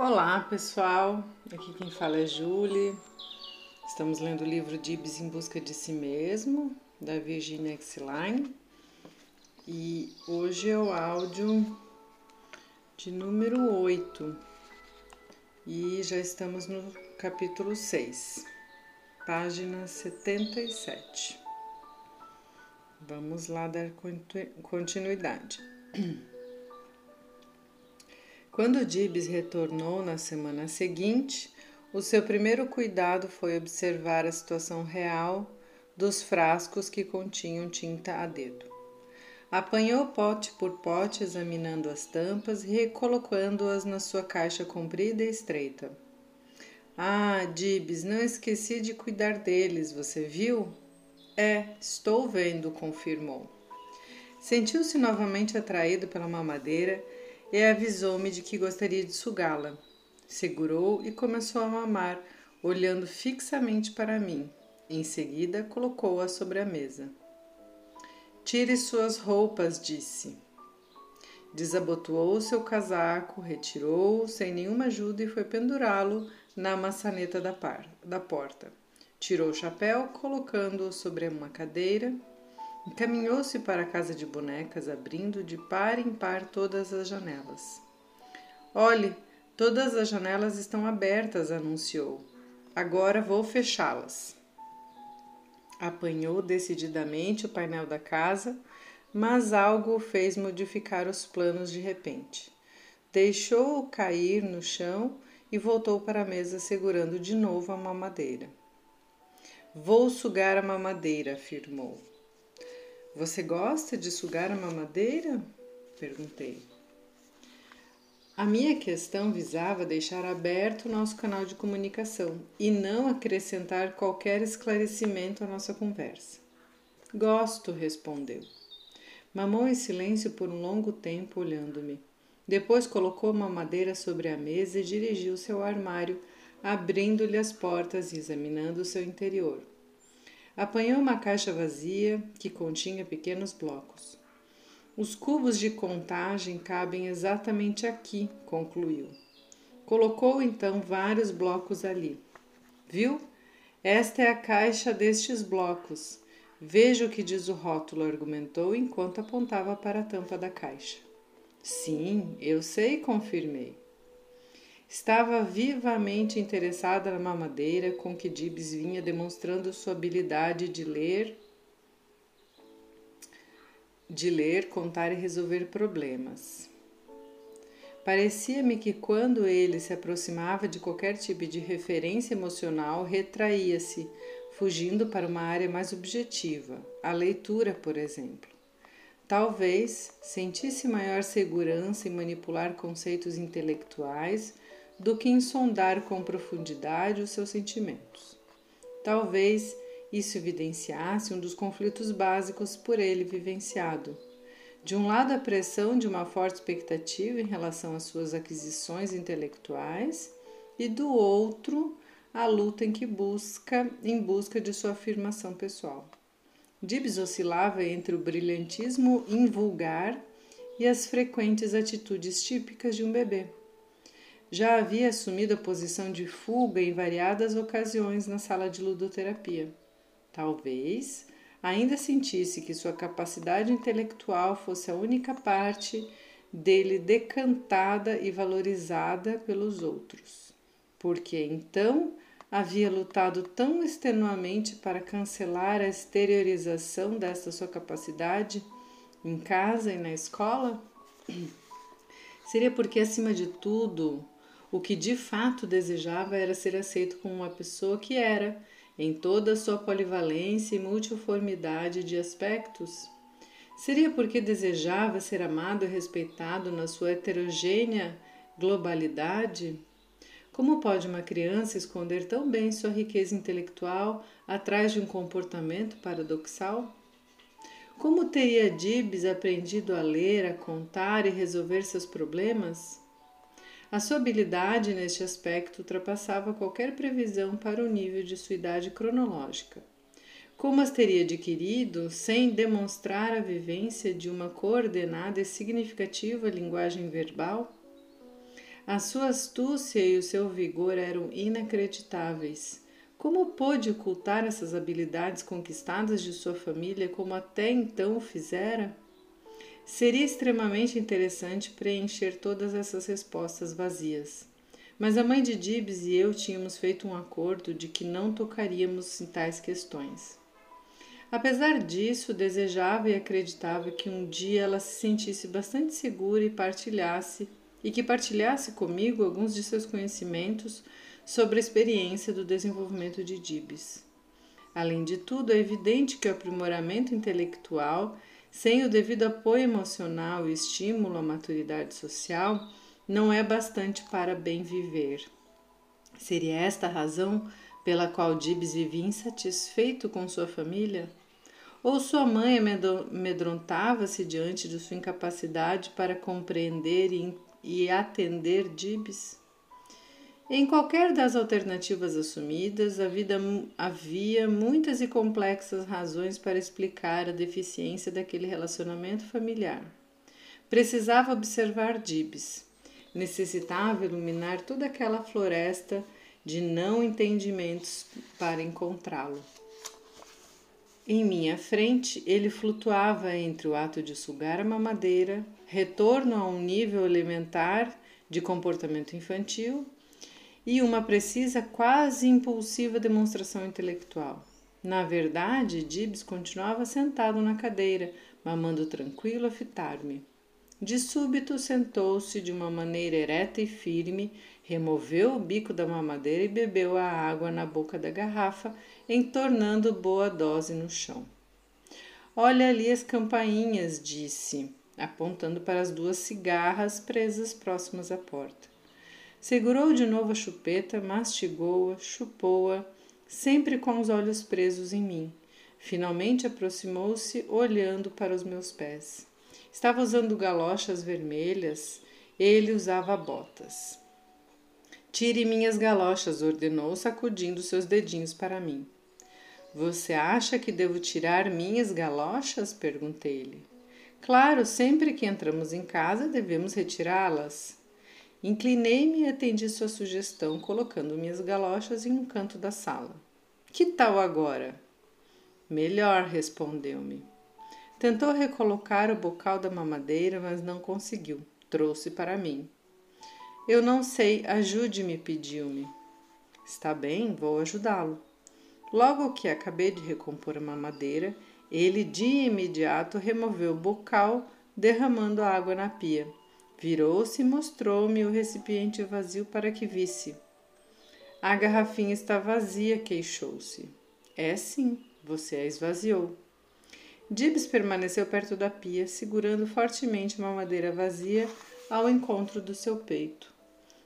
Olá pessoal, aqui quem fala é Julie. Estamos lendo o livro Dibs em Busca de Si Mesmo, da Virginia Exline. E hoje é o áudio de número 8 e já estamos no capítulo 6, página 77. Vamos lá dar continuidade. Quando Dibs retornou na semana seguinte, o seu primeiro cuidado foi observar a situação real dos frascos que continham tinta a dedo. Apanhou pote por pote, examinando as tampas e recolocando-as na sua caixa comprida e estreita. Ah, Dibs, não esqueci de cuidar deles, você viu? É, estou vendo, confirmou. Sentiu-se novamente atraído pela mamadeira e avisou-me de que gostaria de sugá-la. Segurou e começou a mamar, olhando fixamente para mim. Em seguida, colocou-a sobre a mesa. Tire suas roupas, disse. Desabotoou seu casaco, retirou-o sem nenhuma ajuda e foi pendurá-lo na maçaneta da, par, da porta. Tirou o chapéu, colocando-o sobre uma cadeira Encaminhou-se para a casa de bonecas, abrindo de par em par todas as janelas. Olhe, todas as janelas estão abertas, anunciou. Agora vou fechá-las. Apanhou decididamente o painel da casa, mas algo o fez modificar os planos de repente. Deixou-o cair no chão e voltou para a mesa segurando de novo a mamadeira. Vou sugar a mamadeira, afirmou. Você gosta de sugar a mamadeira? Perguntei. A minha questão visava deixar aberto o nosso canal de comunicação e não acrescentar qualquer esclarecimento à nossa conversa. Gosto, respondeu. Mamou em silêncio por um longo tempo, olhando-me. Depois colocou a mamadeira sobre a mesa e dirigiu-se ao armário, abrindo-lhe as portas e examinando o seu interior. Apanhou uma caixa vazia que continha pequenos blocos. Os cubos de contagem cabem exatamente aqui, concluiu. Colocou então vários blocos ali. Viu? Esta é a caixa destes blocos. Veja o que diz o rótulo, argumentou enquanto apontava para a tampa da caixa. Sim, eu sei, confirmei. Estava vivamente interessada na mamadeira com que Dibs vinha demonstrando sua habilidade de ler, de ler, contar e resolver problemas. Parecia-me que quando ele se aproximava de qualquer tipo de referência emocional, retraía-se, fugindo para uma área mais objetiva, a leitura, por exemplo. Talvez sentisse maior segurança em manipular conceitos intelectuais do que em sondar com profundidade os seus sentimentos. Talvez isso evidenciasse um dos conflitos básicos por ele vivenciado. De um lado, a pressão de uma forte expectativa em relação às suas aquisições intelectuais, e do outro, a luta em que busca em busca de sua afirmação pessoal. Dibs oscilava entre o brilhantismo invulgar e as frequentes atitudes típicas de um bebê já havia assumido a posição de fuga em variadas ocasiões na sala de ludoterapia. Talvez ainda sentisse que sua capacidade intelectual fosse a única parte dele decantada e valorizada pelos outros, porque então havia lutado tão extenuamente para cancelar a exteriorização desta sua capacidade em casa e na escola? Seria porque, acima de tudo, o que de fato desejava era ser aceito como uma pessoa que era, em toda a sua polivalência e multiformidade de aspectos. Seria porque desejava ser amado e respeitado na sua heterogênea globalidade? Como pode uma criança esconder tão bem sua riqueza intelectual atrás de um comportamento paradoxal? Como teria Dibs aprendido a ler, a contar e resolver seus problemas? A sua habilidade neste aspecto ultrapassava qualquer previsão para o nível de sua idade cronológica. Como as teria adquirido sem demonstrar a vivência de uma coordenada e significativa linguagem verbal? A sua astúcia e o seu vigor eram inacreditáveis. Como pôde ocultar essas habilidades conquistadas de sua família como até então o fizera? Seria extremamente interessante preencher todas essas respostas vazias. Mas a mãe de Dibs e eu tínhamos feito um acordo de que não tocaríamos em tais questões. Apesar disso, desejava e acreditava que um dia ela se sentisse bastante segura e partilhasse e que partilhasse comigo alguns de seus conhecimentos sobre a experiência do desenvolvimento de Dibs. Além de tudo, é evidente que o aprimoramento intelectual, sem o devido apoio emocional e estímulo à maturidade social, não é bastante para bem viver. Seria esta a razão pela qual Dibs vivia insatisfeito com sua família? Ou sua mãe amedrontava-se diante de sua incapacidade para compreender e atender Dibs? Em qualquer das alternativas assumidas, havia muitas e complexas razões para explicar a deficiência daquele relacionamento familiar. Precisava observar Dibs. Necessitava iluminar toda aquela floresta de não entendimentos para encontrá-lo. Em minha frente, ele flutuava entre o ato de sugar a mamadeira, retorno a um nível elementar de comportamento infantil e uma precisa, quase impulsiva demonstração intelectual. Na verdade, Dibs continuava sentado na cadeira, mamando tranquilo a fitar-me. De súbito sentou-se de uma maneira ereta e firme, removeu o bico da mamadeira e bebeu a água na boca da garrafa, entornando boa dose no chão. Olha ali as campainhas, disse, apontando para as duas cigarras presas próximas à porta. Segurou de novo a chupeta, mastigou-a, chupou-a, sempre com os olhos presos em mim. Finalmente aproximou-se, olhando para os meus pés. Estava usando galochas vermelhas, ele usava botas. Tire minhas galochas, ordenou, sacudindo seus dedinhos para mim. Você acha que devo tirar minhas galochas? perguntei-lhe. Claro, sempre que entramos em casa devemos retirá-las. Inclinei-me e atendi sua sugestão, colocando minhas galochas em um canto da sala. Que tal agora? Melhor, respondeu-me. Tentou recolocar o bocal da mamadeira, mas não conseguiu. Trouxe para mim. Eu não sei, ajude-me, pediu-me. Está bem, vou ajudá-lo. Logo que acabei de recompor a mamadeira, ele de imediato removeu o bocal, derramando a água na pia. Virou-se e mostrou-me o recipiente vazio para que visse. A garrafinha está vazia, queixou-se. É sim, você a esvaziou. Dibs permaneceu perto da pia, segurando fortemente uma madeira vazia ao encontro do seu peito.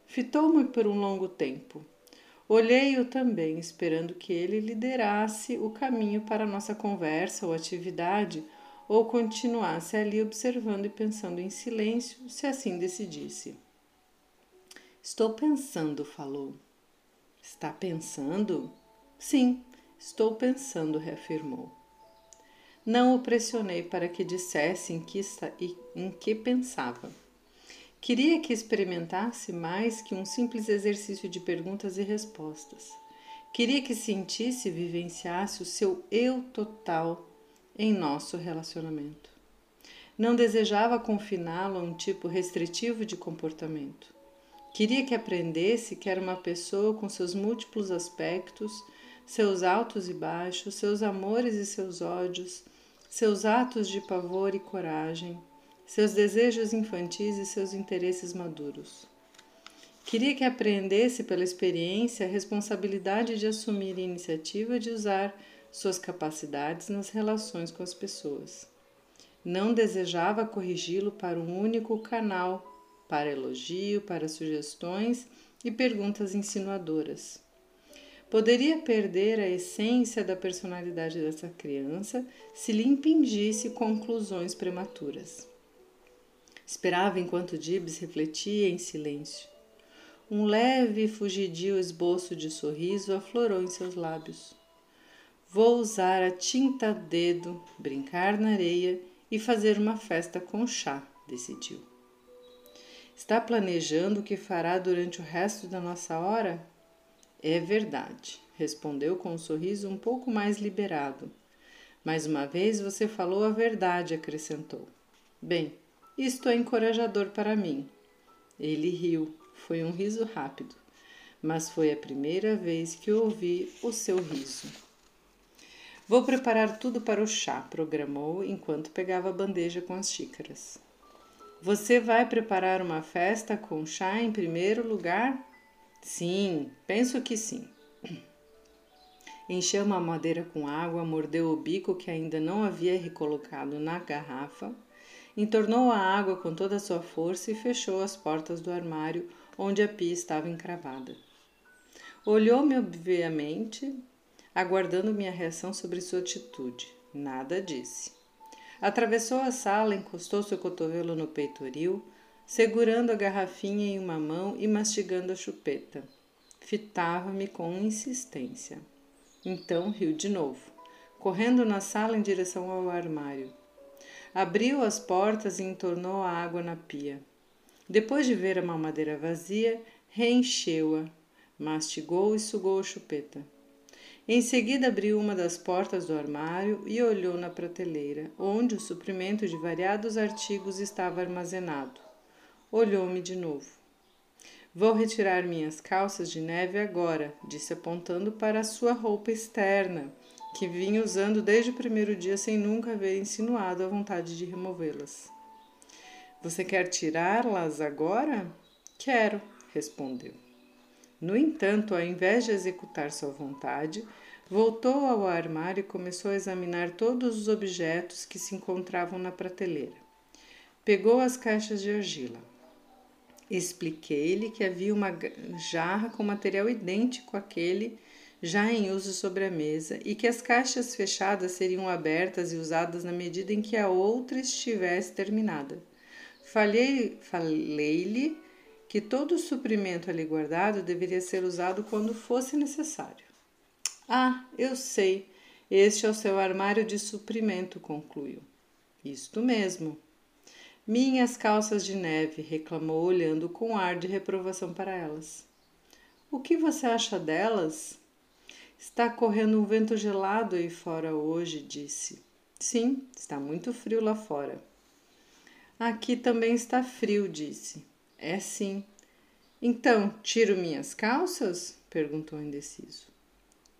Fitou-me por um longo tempo. Olhei-o também, esperando que ele liderasse o caminho para nossa conversa ou atividade, ou continuasse ali observando e pensando em silêncio, se assim decidisse. Estou pensando, falou. Está pensando? Sim, estou pensando, reafirmou. Não o pressionei para que dissesse em que, em que pensava. Queria que experimentasse mais que um simples exercício de perguntas e respostas. Queria que sentisse e vivenciasse o seu eu total em nosso relacionamento. Não desejava confiná-lo a um tipo restritivo de comportamento. Queria que aprendesse que era uma pessoa com seus múltiplos aspectos, seus altos e baixos, seus amores e seus ódios, seus atos de pavor e coragem, seus desejos infantis e seus interesses maduros. Queria que aprendesse pela experiência a responsabilidade de assumir a iniciativa de usar suas capacidades nas relações com as pessoas. Não desejava corrigi-lo para um único canal, para elogio, para sugestões e perguntas insinuadoras. Poderia perder a essência da personalidade dessa criança se lhe impingisse conclusões prematuras. Esperava enquanto Dibs refletia em silêncio. Um leve e fugidio esboço de sorriso aflorou em seus lábios. Vou usar a tinta dedo, brincar na areia e fazer uma festa com chá, decidiu. Está planejando o que fará durante o resto da nossa hora? É verdade, respondeu com um sorriso um pouco mais liberado. Mais uma vez você falou a verdade, acrescentou. Bem, isto é encorajador para mim. Ele riu. Foi um riso rápido, mas foi a primeira vez que ouvi o seu riso. Vou preparar tudo para o chá, programou enquanto pegava a bandeja com as xícaras. Você vai preparar uma festa com chá em primeiro lugar? Sim, penso que sim. Encheu uma madeira com água, mordeu o bico que ainda não havia recolocado na garrafa, entornou a água com toda a sua força e fechou as portas do armário onde a pia estava encravada. Olhou-me obviamente, aguardando minha reação sobre sua atitude. Nada disse. Atravessou a sala, encostou seu cotovelo no peitoril, segurando a garrafinha em uma mão e mastigando a chupeta. Fitava-me com insistência. Então riu de novo, correndo na sala em direção ao armário. Abriu as portas e entornou a água na pia. Depois de ver a mamadeira vazia, reencheu-a, mastigou e sugou a chupeta. Em seguida abriu uma das portas do armário e olhou na prateleira, onde o suprimento de variados artigos estava armazenado. Olhou-me de novo. Vou retirar minhas calças de neve agora, disse apontando para a sua roupa externa, que vinha usando desde o primeiro dia sem nunca haver insinuado a vontade de removê-las. Você quer tirá-las agora? Quero, respondeu. No entanto, ao invés de executar sua vontade, voltou ao armário e começou a examinar todos os objetos que se encontravam na prateleira. Pegou as caixas de argila. Expliquei-lhe que havia uma jarra com material idêntico àquele já em uso sobre a mesa e que as caixas fechadas seriam abertas e usadas na medida em que a outra estivesse terminada. Falei-lhe falei que todo o suprimento ali guardado deveria ser usado quando fosse necessário. Ah, eu sei, este é o seu armário de suprimento, concluiu. Isto mesmo. Minhas calças de neve, reclamou, olhando com ar de reprovação para elas. O que você acha delas? Está correndo um vento gelado aí fora hoje, disse. Sim, está muito frio lá fora. Aqui também está frio, disse. É sim. Então, tiro minhas calças? perguntou indeciso.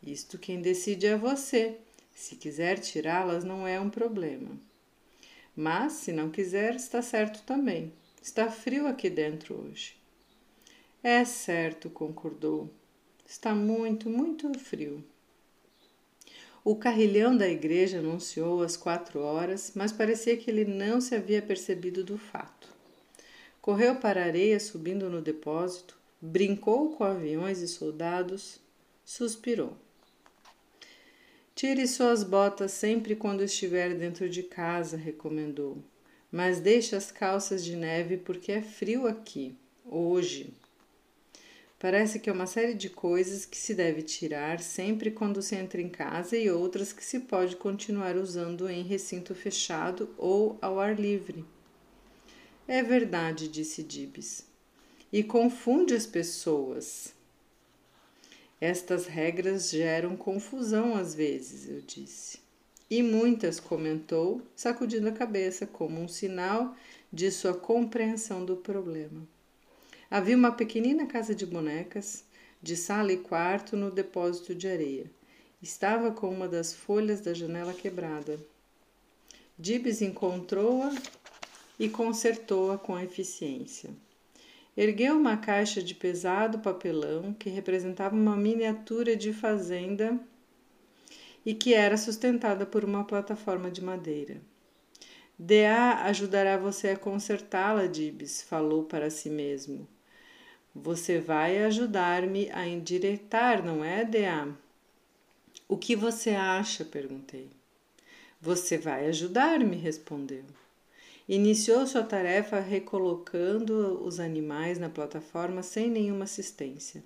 Isto quem decide é você. Se quiser tirá-las, não é um problema. Mas, se não quiser, está certo também. Está frio aqui dentro hoje. É certo, concordou. Está muito, muito frio. O carrilhão da igreja anunciou as quatro horas, mas parecia que ele não se havia percebido do fato. Correu para a areia subindo no depósito, brincou com aviões e soldados, suspirou. Tire suas botas sempre quando estiver dentro de casa, recomendou. Mas deixe as calças de neve porque é frio aqui, hoje. Parece que é uma série de coisas que se deve tirar sempre quando se entra em casa e outras que se pode continuar usando em recinto fechado ou ao ar livre. É verdade, disse Dibs. E confunde as pessoas. Estas regras geram confusão às vezes, eu disse. E muitas, comentou, sacudindo a cabeça como um sinal de sua compreensão do problema. Havia uma pequenina casa de bonecas, de sala e quarto, no depósito de areia. Estava com uma das folhas da janela quebrada. Dibs encontrou-a e consertou-a com eficiência. Ergueu uma caixa de pesado papelão que representava uma miniatura de fazenda e que era sustentada por uma plataforma de madeira. DA ajudará você a consertá-la, Dibs, falou para si mesmo. Você vai ajudar-me a endireitar, não é, DA? O que você acha? perguntei. Você vai ajudar-me, respondeu. Iniciou sua tarefa recolocando os animais na plataforma sem nenhuma assistência.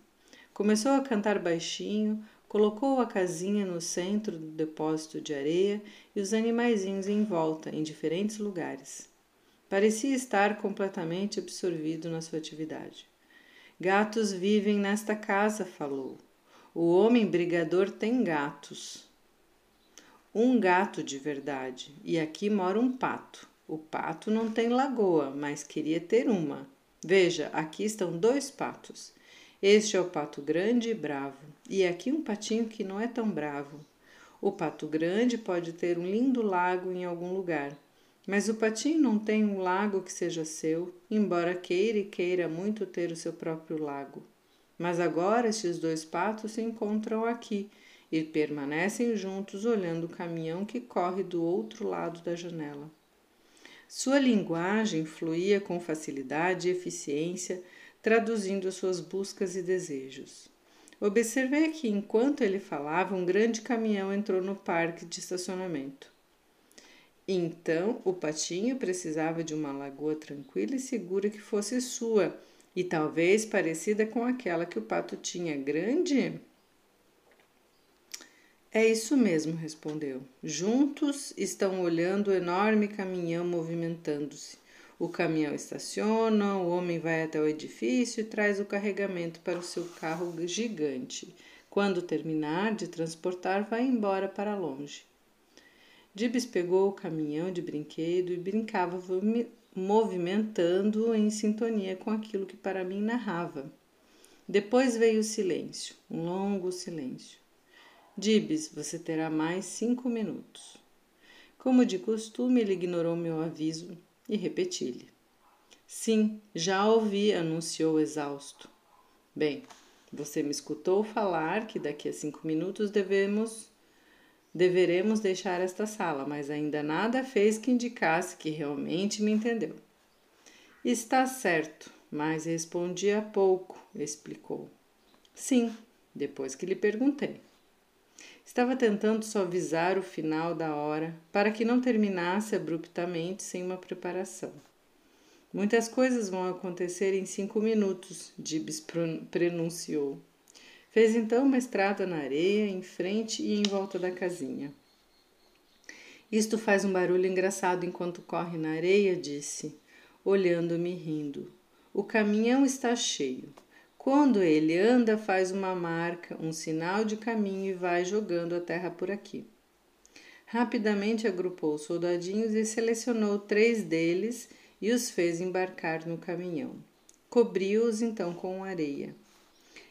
Começou a cantar baixinho, colocou a casinha no centro do depósito de areia e os animaizinhos em volta, em diferentes lugares. Parecia estar completamente absorvido na sua atividade. Gatos vivem nesta casa, falou. O homem brigador tem gatos. Um gato de verdade. E aqui mora um pato. O pato não tem lagoa, mas queria ter uma. Veja, aqui estão dois patos. Este é o pato grande e bravo, e aqui um patinho que não é tão bravo. O pato grande pode ter um lindo lago em algum lugar, mas o patinho não tem um lago que seja seu, embora queira e queira muito ter o seu próprio lago. Mas agora estes dois patos se encontram aqui e permanecem juntos olhando o caminhão que corre do outro lado da janela. Sua linguagem fluía com facilidade e eficiência, traduzindo suas buscas e desejos. Observei que, enquanto ele falava, um grande caminhão entrou no parque de estacionamento. Então, o patinho precisava de uma lagoa tranquila e segura que fosse sua, e talvez parecida com aquela que o pato tinha. Grande? É isso mesmo, respondeu. Juntos estão olhando o enorme caminhão movimentando-se. O caminhão estaciona, o homem vai até o edifício e traz o carregamento para o seu carro gigante. Quando terminar de transportar, vai embora para longe. Dibs pegou o caminhão de brinquedo e brincava movimentando em sintonia com aquilo que para mim narrava. Depois veio o silêncio, um longo silêncio. Dibs, você terá mais cinco minutos. Como de costume, ele ignorou meu aviso e repeti-lhe. Sim, já ouvi, anunciou exausto. Bem, você me escutou falar que daqui a cinco minutos devemos deveremos deixar esta sala, mas ainda nada fez que indicasse que realmente me entendeu. Está certo, mas respondi há pouco, explicou. Sim, depois que lhe perguntei. Estava tentando suavizar o final da hora para que não terminasse abruptamente sem uma preparação. Muitas coisas vão acontecer em cinco minutos, Gibbs pronunciou. Fez então uma estrada na areia, em frente e em volta da casinha. Isto faz um barulho engraçado enquanto corre na areia, disse, olhando-me rindo. O caminhão está cheio. Quando ele anda, faz uma marca, um sinal de caminho e vai jogando a terra por aqui. Rapidamente agrupou os soldadinhos e selecionou três deles e os fez embarcar no caminhão. Cobriu-os então com areia.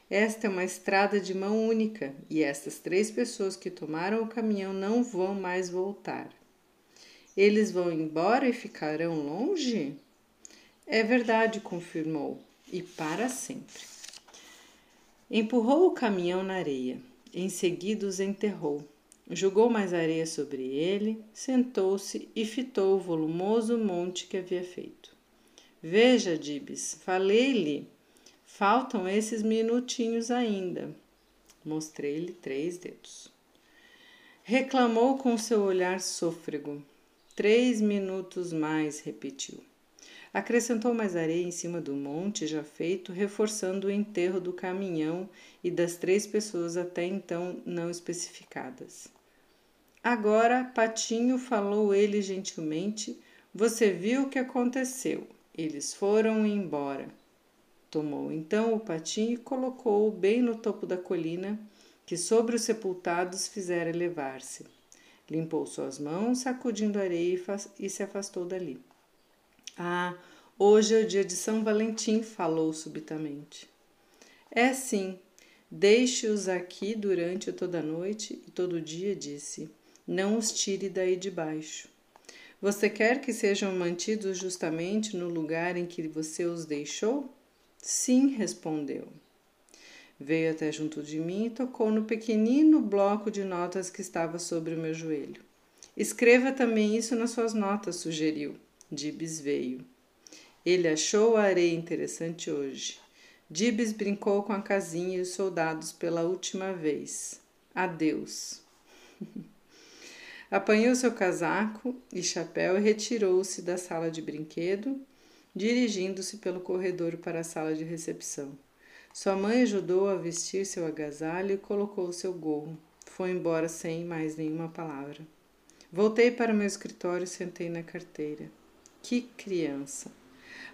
Esta é uma estrada de mão única e estas três pessoas que tomaram o caminhão não vão mais voltar. Eles vão embora e ficarão longe? É verdade, confirmou, e para sempre. Empurrou o caminhão na areia. Em seguida os enterrou. Jogou mais areia sobre ele, sentou-se e fitou o volumoso monte que havia feito. Veja, Dibs, falei-lhe Faltam esses minutinhos ainda. Mostrei-lhe três dedos. Reclamou com seu olhar sôfrego. Três minutos mais, repetiu. Acrescentou mais areia em cima do monte já feito, reforçando o enterro do caminhão e das três pessoas até então não especificadas. Agora, Patinho, falou ele gentilmente, você viu o que aconteceu. Eles foram embora. Tomou então o patinho e colocou-o bem no topo da colina, que sobre os sepultados fizera elevar-se. Limpou suas mãos, sacudindo areia e, e se afastou dali. Ah, hoje é o dia de São Valentim, falou subitamente. É sim, deixe-os aqui durante toda a noite e todo o dia, disse. Não os tire daí de baixo. Você quer que sejam mantidos justamente no lugar em que você os deixou? Sim, respondeu. Veio até junto de mim e tocou no pequenino bloco de notas que estava sobre o meu joelho. Escreva também isso nas suas notas, sugeriu. Dibs veio. Ele achou a areia interessante hoje. Dibs brincou com a casinha e os soldados pela última vez. Adeus. Apanhou seu casaco e chapéu e retirou-se da sala de brinquedo dirigindo-se pelo corredor para a sala de recepção. Sua mãe ajudou a vestir seu agasalho e colocou seu gorro. Foi embora sem mais nenhuma palavra. Voltei para meu escritório e sentei na carteira. Que criança!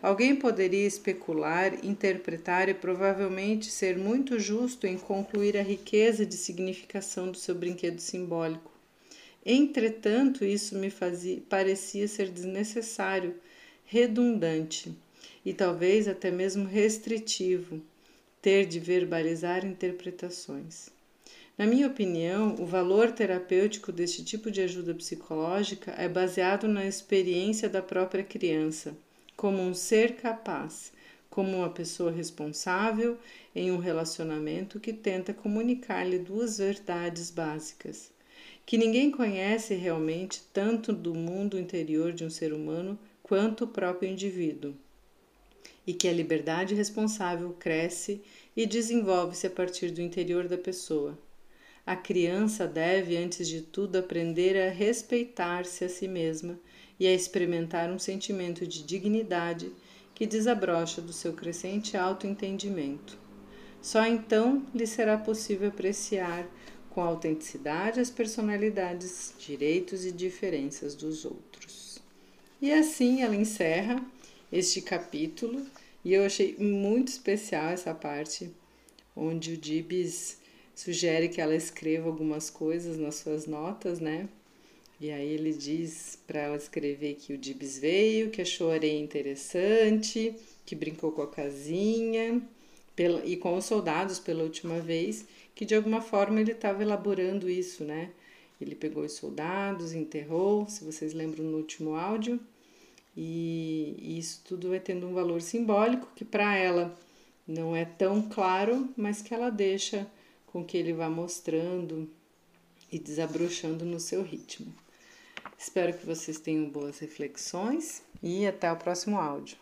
Alguém poderia especular, interpretar e provavelmente ser muito justo em concluir a riqueza de significação do seu brinquedo simbólico. Entretanto, isso me fazia, parecia ser desnecessário, redundante e talvez até mesmo restritivo ter de verbalizar interpretações. Na minha opinião, o valor terapêutico deste tipo de ajuda psicológica é baseado na experiência da própria criança, como um ser capaz, como uma pessoa responsável em um relacionamento que tenta comunicar-lhe duas verdades básicas: que ninguém conhece realmente tanto do mundo interior de um ser humano quanto o próprio indivíduo, e que a liberdade responsável cresce e desenvolve-se a partir do interior da pessoa a criança deve, antes de tudo, aprender a respeitar-se a si mesma e a experimentar um sentimento de dignidade que desabrocha do seu crescente autoentendimento. Só então lhe será possível apreciar com autenticidade as personalidades, direitos e diferenças dos outros. E assim ela encerra este capítulo, e eu achei muito especial essa parte onde o Dibs sugere que ela escreva algumas coisas nas suas notas, né? E aí ele diz para ela escrever que o Dibs veio, que achou a areia interessante, que brincou com a casinha pela, e com os soldados pela última vez, que de alguma forma ele estava elaborando isso, né? Ele pegou os soldados, enterrou, se vocês lembram no último áudio, e, e isso tudo vai tendo um valor simbólico que para ela não é tão claro, mas que ela deixa com que ele vá mostrando e desabrochando no seu ritmo. Espero que vocês tenham boas reflexões e até o próximo áudio.